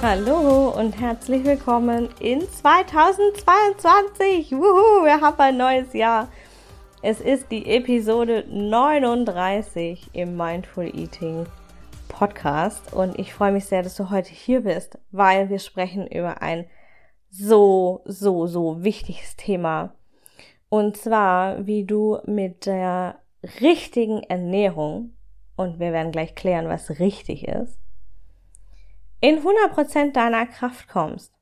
Hallo und herzlich willkommen in 2022. Wuhu, wir haben ein neues Jahr. Es ist die Episode 39 im Mindful Eating Podcast und ich freue mich sehr, dass du heute hier bist, weil wir sprechen über ein so, so, so wichtiges Thema. Und zwar, wie du mit der richtigen Ernährung, und wir werden gleich klären, was richtig ist, in 100% deiner Kraft kommst.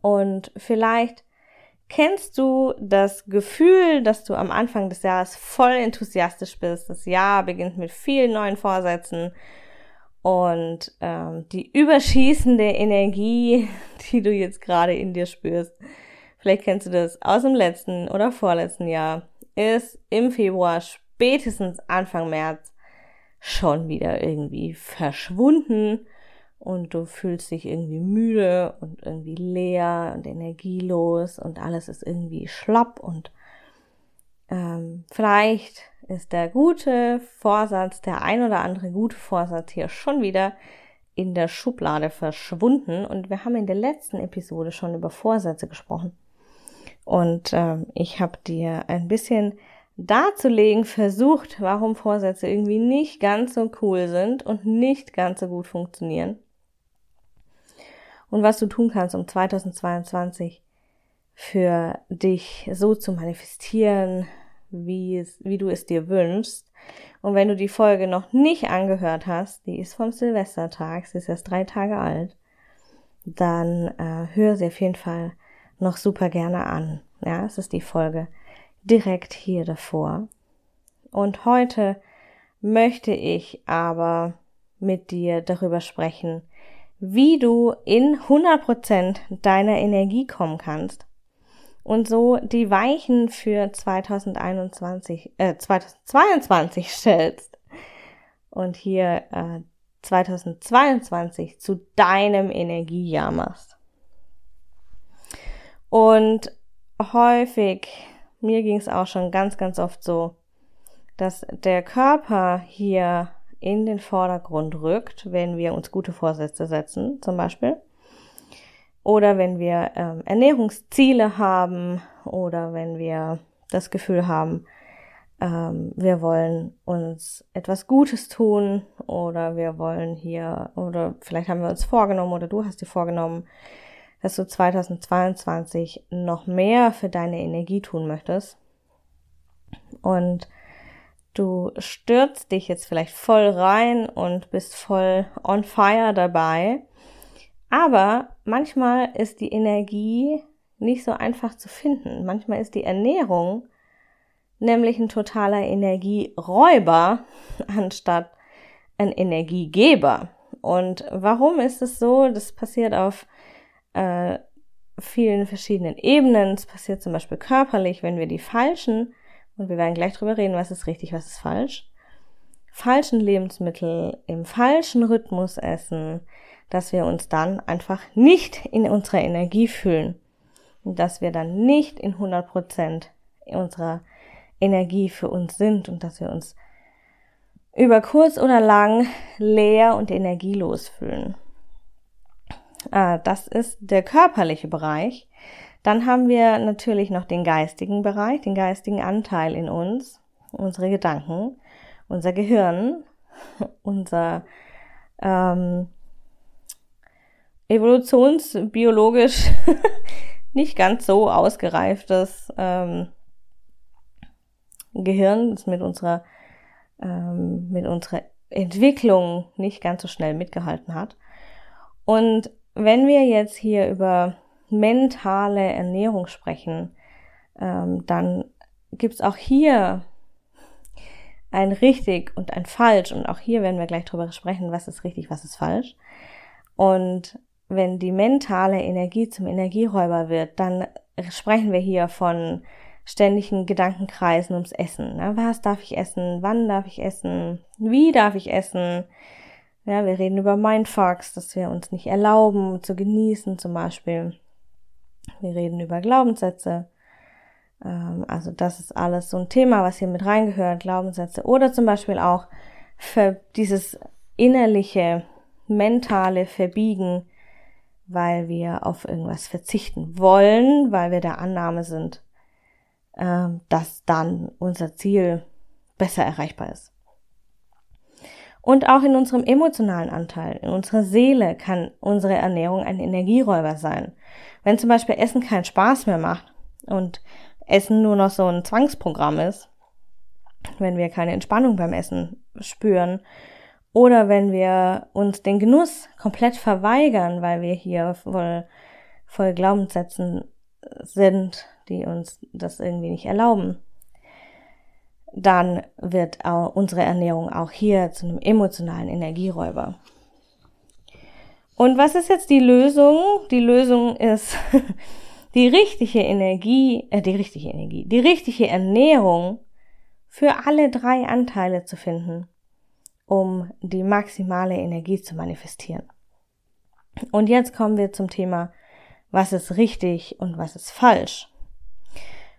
Und vielleicht kennst du das Gefühl, dass du am Anfang des Jahres voll enthusiastisch bist. Das Jahr beginnt mit vielen neuen Vorsätzen und ähm, die überschießende Energie, die du jetzt gerade in dir spürst, vielleicht kennst du das aus dem letzten oder vorletzten Jahr, ist im Februar, spätestens Anfang März, schon wieder irgendwie verschwunden und du fühlst dich irgendwie müde und irgendwie leer und energielos und alles ist irgendwie schlapp und ähm, vielleicht ist der gute Vorsatz, der ein oder andere gute Vorsatz hier schon wieder in der Schublade verschwunden. Und wir haben in der letzten Episode schon über Vorsätze gesprochen. Und ähm, ich habe dir ein bisschen darzulegen versucht, warum Vorsätze irgendwie nicht ganz so cool sind und nicht ganz so gut funktionieren und was du tun kannst, um 2022 für dich so zu manifestieren, wie, es, wie du es dir wünschst. Und wenn du die Folge noch nicht angehört hast, die ist vom Silvestertag, sie ist erst drei Tage alt, dann äh, hör sie auf jeden Fall noch super gerne an. Ja, es ist die Folge direkt hier davor. Und heute möchte ich aber mit dir darüber sprechen, wie du in 100% deiner Energie kommen kannst und so die Weichen für 2021, äh, 2022 stellst und hier äh, 2022 zu deinem Energiejahr machst. Und häufig, mir ging es auch schon ganz, ganz oft so, dass der Körper hier in den Vordergrund rückt, wenn wir uns gute Vorsätze setzen, zum Beispiel. Oder wenn wir ähm, Ernährungsziele haben oder wenn wir das Gefühl haben, ähm, wir wollen uns etwas Gutes tun oder wir wollen hier oder vielleicht haben wir uns vorgenommen oder du hast dir vorgenommen, dass du 2022 noch mehr für deine Energie tun möchtest. Und Du stürzt dich jetzt vielleicht voll rein und bist voll on fire dabei. Aber manchmal ist die Energie nicht so einfach zu finden. Manchmal ist die Ernährung nämlich ein totaler Energieräuber anstatt ein Energiegeber. Und warum ist es so? Das passiert auf äh, vielen verschiedenen Ebenen. Es passiert zum Beispiel körperlich, wenn wir die falschen und wir werden gleich drüber reden, was ist richtig, was ist falsch, falschen Lebensmittel im falschen Rhythmus essen, dass wir uns dann einfach nicht in unserer Energie fühlen und dass wir dann nicht in 100 Prozent unserer Energie für uns sind und dass wir uns über kurz oder lang leer und energielos fühlen. Ah, das ist der körperliche Bereich. Dann haben wir natürlich noch den geistigen Bereich, den geistigen Anteil in uns, unsere Gedanken, unser Gehirn, unser ähm, evolutionsbiologisch nicht ganz so ausgereiftes ähm, Gehirn, das mit unserer, ähm, mit unserer Entwicklung nicht ganz so schnell mitgehalten hat. Und wenn wir jetzt hier über mentale Ernährung sprechen, ähm, dann gibt's auch hier ein richtig und ein falsch. Und auch hier werden wir gleich drüber sprechen, was ist richtig, was ist falsch. Und wenn die mentale Energie zum Energieräuber wird, dann sprechen wir hier von ständigen Gedankenkreisen ums Essen. Ne? Was darf ich essen? Wann darf ich essen? Wie darf ich essen? Ja, wir reden über Mindfucks, dass wir uns nicht erlauben zu genießen zum Beispiel. Wir reden über Glaubenssätze. Ähm, also das ist alles so ein Thema, was hier mit reingehört, Glaubenssätze. Oder zum Beispiel auch für dieses innerliche, mentale Verbiegen, weil wir auf irgendwas verzichten wollen, weil wir der Annahme sind, ähm, dass dann unser Ziel besser erreichbar ist. Und auch in unserem emotionalen Anteil, in unserer Seele kann unsere Ernährung ein Energieräuber sein. Wenn zum Beispiel Essen keinen Spaß mehr macht und Essen nur noch so ein Zwangsprogramm ist, wenn wir keine Entspannung beim Essen spüren oder wenn wir uns den Genuss komplett verweigern, weil wir hier voll, voll Glaubenssätzen sind, die uns das irgendwie nicht erlauben, dann wird unsere Ernährung auch hier zu einem emotionalen Energieräuber. Und was ist jetzt die Lösung? Die Lösung ist die richtige Energie, äh, die richtige Energie, die richtige Ernährung für alle drei Anteile zu finden, um die maximale Energie zu manifestieren. Und jetzt kommen wir zum Thema, was ist richtig und was ist falsch.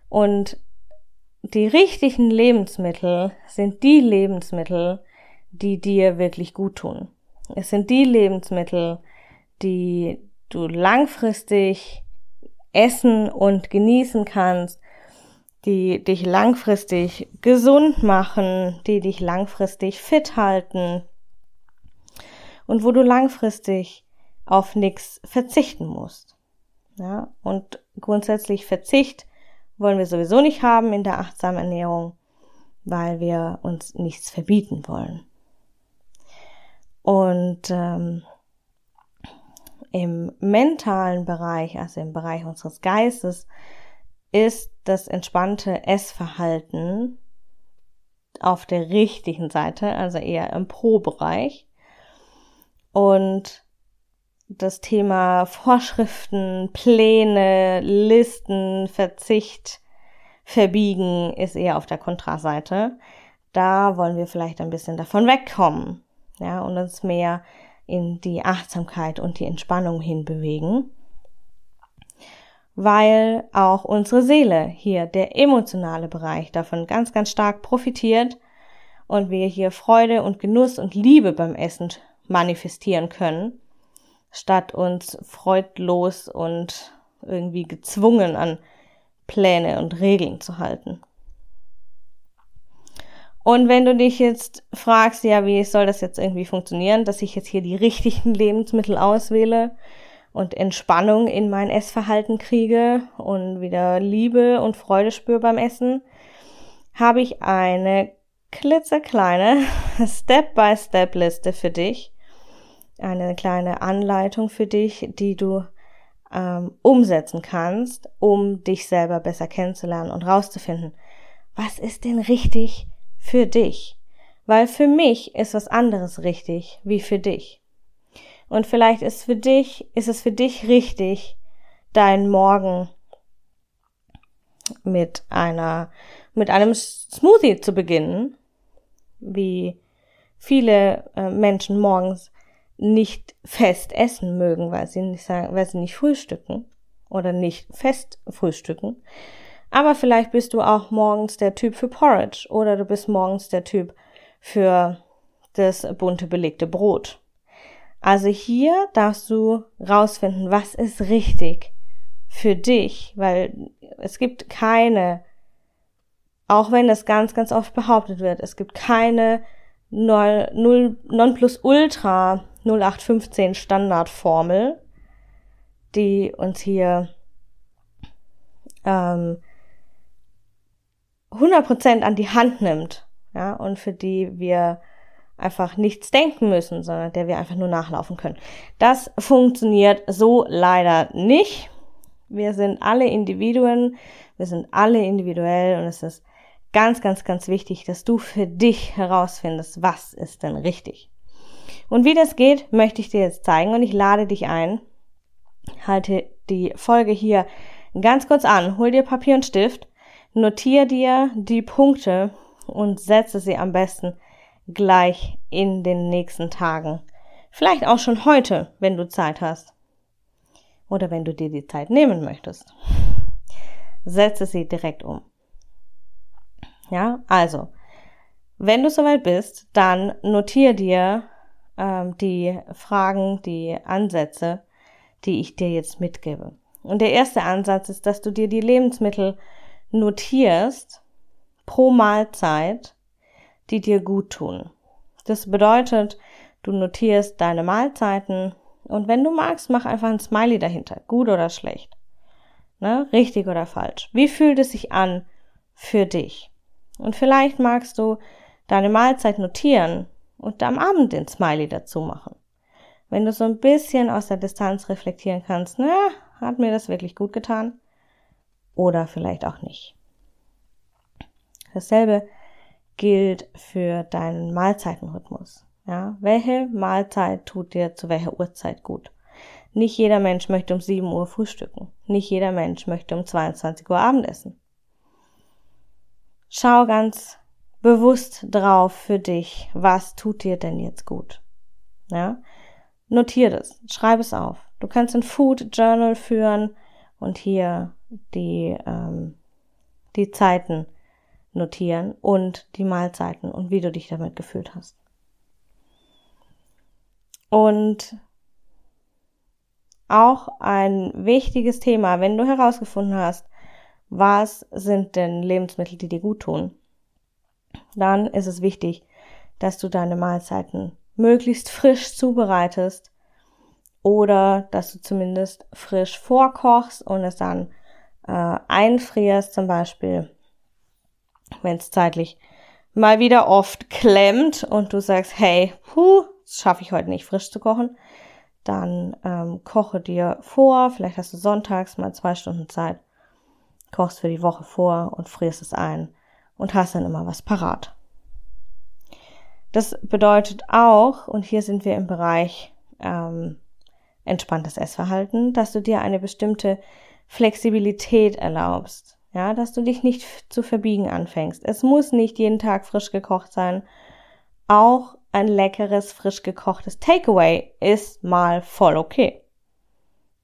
Und die richtigen Lebensmittel sind die Lebensmittel, die dir wirklich gut tun. Es sind die Lebensmittel, die du langfristig essen und genießen kannst, die dich langfristig gesund machen, die dich langfristig fit halten und wo du langfristig auf nichts verzichten musst. Ja, und grundsätzlich Verzicht wollen wir sowieso nicht haben in der achtsamen Ernährung, weil wir uns nichts verbieten wollen. Und ähm, im mentalen Bereich, also im Bereich unseres Geistes, ist das entspannte Essverhalten auf der richtigen Seite, also eher im Pro-Bereich. Und das Thema Vorschriften, Pläne, Listen, Verzicht, Verbiegen ist eher auf der Kontraseite. Da wollen wir vielleicht ein bisschen davon wegkommen, ja, und uns mehr in die Achtsamkeit und die Entspannung hinbewegen, weil auch unsere Seele hier, der emotionale Bereich davon ganz, ganz stark profitiert und wir hier Freude und Genuss und Liebe beim Essen manifestieren können statt uns freudlos und irgendwie gezwungen an Pläne und Regeln zu halten. Und wenn du dich jetzt fragst, ja, wie soll das jetzt irgendwie funktionieren, dass ich jetzt hier die richtigen Lebensmittel auswähle und Entspannung in mein Essverhalten kriege und wieder Liebe und Freude spüre beim Essen, habe ich eine klitzekleine Step-by-Step-Liste für dich, eine kleine Anleitung für dich, die du ähm, umsetzen kannst, um dich selber besser kennenzulernen und rauszufinden, was ist denn richtig für dich? Weil für mich ist was anderes richtig wie für dich. Und vielleicht ist für dich, ist es für dich richtig, deinen Morgen mit einer, mit einem Smoothie zu beginnen, wie viele äh, Menschen morgens nicht fest essen mögen, weil sie nicht sagen, weil sie nicht frühstücken oder nicht fest frühstücken. Aber vielleicht bist du auch morgens der Typ für Porridge oder du bist morgens der Typ für das bunte belegte Brot. Also hier darfst du rausfinden, was ist richtig für dich, weil es gibt keine, auch wenn es ganz, ganz oft behauptet wird, es gibt keine Nonplusultra 0815 Standardformel, die uns hier ähm, 100% an die Hand nimmt, ja, und für die wir einfach nichts denken müssen, sondern der wir einfach nur nachlaufen können. Das funktioniert so leider nicht. Wir sind alle Individuen, wir sind alle individuell und es ist ganz, ganz, ganz wichtig, dass du für dich herausfindest, was ist denn richtig. Und wie das geht, möchte ich dir jetzt zeigen und ich lade dich ein, halte die Folge hier ganz kurz an, hol dir Papier und Stift, notiere dir die Punkte und setze sie am besten gleich in den nächsten Tagen. Vielleicht auch schon heute, wenn du Zeit hast. Oder wenn du dir die Zeit nehmen möchtest. Setze sie direkt um. Ja, also, wenn du soweit bist, dann notiere dir ähm, die Fragen, die Ansätze, die ich dir jetzt mitgebe. Und der erste Ansatz ist, dass du dir die Lebensmittel notierst pro Mahlzeit, die dir gut tun. Das bedeutet, du notierst deine Mahlzeiten und wenn du magst, mach einfach ein Smiley dahinter, gut oder schlecht. Ne? Richtig oder falsch. Wie fühlt es sich an für dich? Und vielleicht magst du deine Mahlzeit notieren und am Abend den Smiley dazu machen. Wenn du so ein bisschen aus der Distanz reflektieren kannst, na, hat mir das wirklich gut getan? Oder vielleicht auch nicht. Dasselbe gilt für deinen Mahlzeitenrhythmus. Ja, welche Mahlzeit tut dir zu welcher Uhrzeit gut? Nicht jeder Mensch möchte um 7 Uhr frühstücken. Nicht jeder Mensch möchte um 22 Uhr Abendessen. Schau ganz bewusst drauf für dich, was tut dir denn jetzt gut. Ja? Notier das, schreib es auf. Du kannst ein Food Journal führen und hier die, ähm, die Zeiten notieren und die Mahlzeiten und wie du dich damit gefühlt hast. Und auch ein wichtiges Thema, wenn du herausgefunden hast, was sind denn Lebensmittel, die dir gut tun, dann ist es wichtig, dass du deine Mahlzeiten möglichst frisch zubereitest oder dass du zumindest frisch vorkochst und es dann äh, einfrierst, zum Beispiel, wenn es zeitlich mal wieder oft klemmt und du sagst, hey, puh, das schaffe ich heute nicht frisch zu kochen, dann ähm, koche dir vor, vielleicht hast du sonntags mal zwei Stunden Zeit, kochst für die Woche vor und frierst es ein und hast dann immer was parat. Das bedeutet auch, und hier sind wir im Bereich ähm, entspanntes Essverhalten, dass du dir eine bestimmte Flexibilität erlaubst. Ja, dass du dich nicht zu verbiegen anfängst. Es muss nicht jeden Tag frisch gekocht sein. Auch ein leckeres, frisch gekochtes Takeaway ist mal voll okay.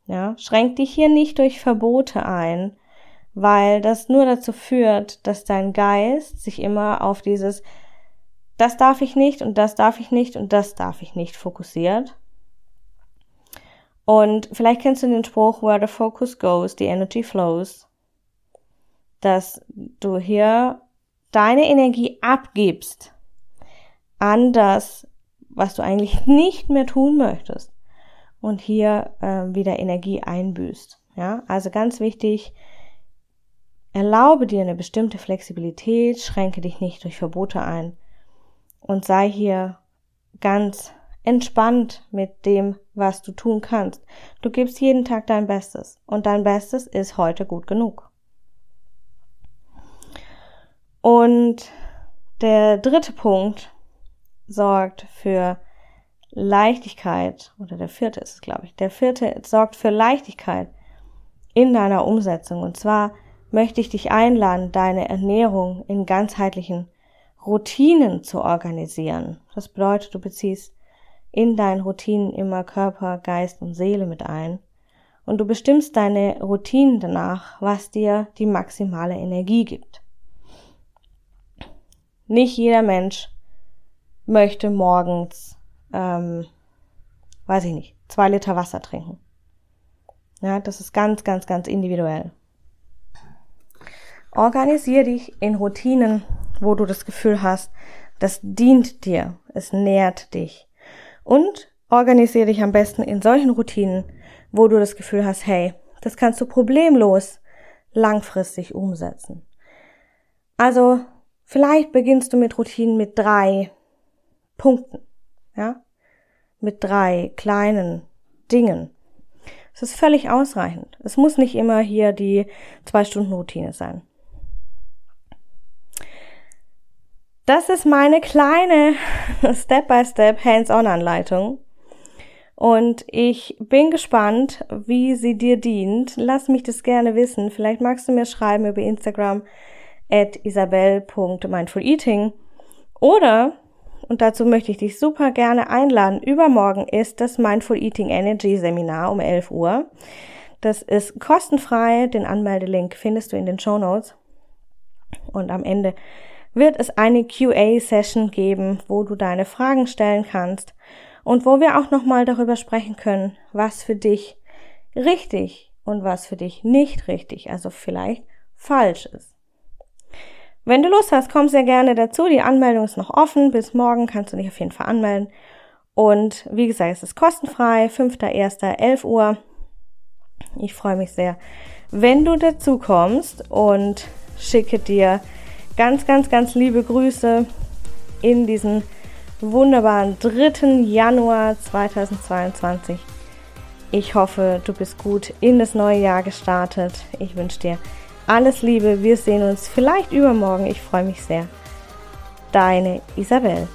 Ja, schränk dich hier nicht durch Verbote ein, weil das nur dazu führt, dass dein Geist sich immer auf dieses das darf ich nicht und das darf ich nicht und das darf ich nicht fokussiert. Und vielleicht kennst du den Spruch, where the focus goes, the energy flows, dass du hier deine Energie abgibst an das, was du eigentlich nicht mehr tun möchtest und hier äh, wieder Energie einbüßt. Ja, also ganz wichtig, Erlaube dir eine bestimmte Flexibilität, schränke dich nicht durch Verbote ein und sei hier ganz entspannt mit dem, was du tun kannst. Du gibst jeden Tag dein Bestes und dein Bestes ist heute gut genug. Und der dritte Punkt sorgt für Leichtigkeit, oder der vierte ist es, glaube ich. Der vierte sorgt für Leichtigkeit in deiner Umsetzung. Und zwar möchte ich dich einladen, deine Ernährung in ganzheitlichen Routinen zu organisieren. Das bedeutet, du beziehst in deinen Routinen immer Körper, Geist und Seele mit ein. Und du bestimmst deine Routinen danach, was dir die maximale Energie gibt. Nicht jeder Mensch möchte morgens, ähm, weiß ich nicht, zwei Liter Wasser trinken. Ja, das ist ganz, ganz, ganz individuell. Organisier dich in Routinen, wo du das Gefühl hast, das dient dir, es nährt dich. Und organisier dich am besten in solchen Routinen, wo du das Gefühl hast, hey, das kannst du problemlos langfristig umsetzen. Also, vielleicht beginnst du mit Routinen mit drei Punkten, ja? Mit drei kleinen Dingen. Es ist völlig ausreichend. Es muss nicht immer hier die zwei Stunden Routine sein. Das ist meine kleine Step-by-Step Hands-on-Anleitung Und ich bin gespannt, wie sie dir dient. Lass mich das gerne wissen. Vielleicht magst du mir schreiben über Instagram at isabel.mindfuleating. Oder, und dazu möchte ich dich super gerne einladen, übermorgen ist das Mindful Eating Energy Seminar um 11 Uhr. Das ist kostenfrei. Den Anmeldelink findest du in den Show Notes. Und am Ende wird es eine QA-Session geben, wo du deine Fragen stellen kannst und wo wir auch nochmal darüber sprechen können, was für dich richtig und was für dich nicht richtig, also vielleicht falsch ist. Wenn du Lust hast, komm sehr gerne dazu. Die Anmeldung ist noch offen. Bis morgen kannst du dich auf jeden Fall anmelden. Und wie gesagt, es ist kostenfrei. 5.1.11 Uhr. Ich freue mich sehr, wenn du dazu kommst und schicke dir ganz, ganz, ganz liebe Grüße in diesen wunderbaren 3. Januar 2022. Ich hoffe, du bist gut in das neue Jahr gestartet. Ich wünsche dir alles Liebe. Wir sehen uns vielleicht übermorgen. Ich freue mich sehr. Deine Isabel.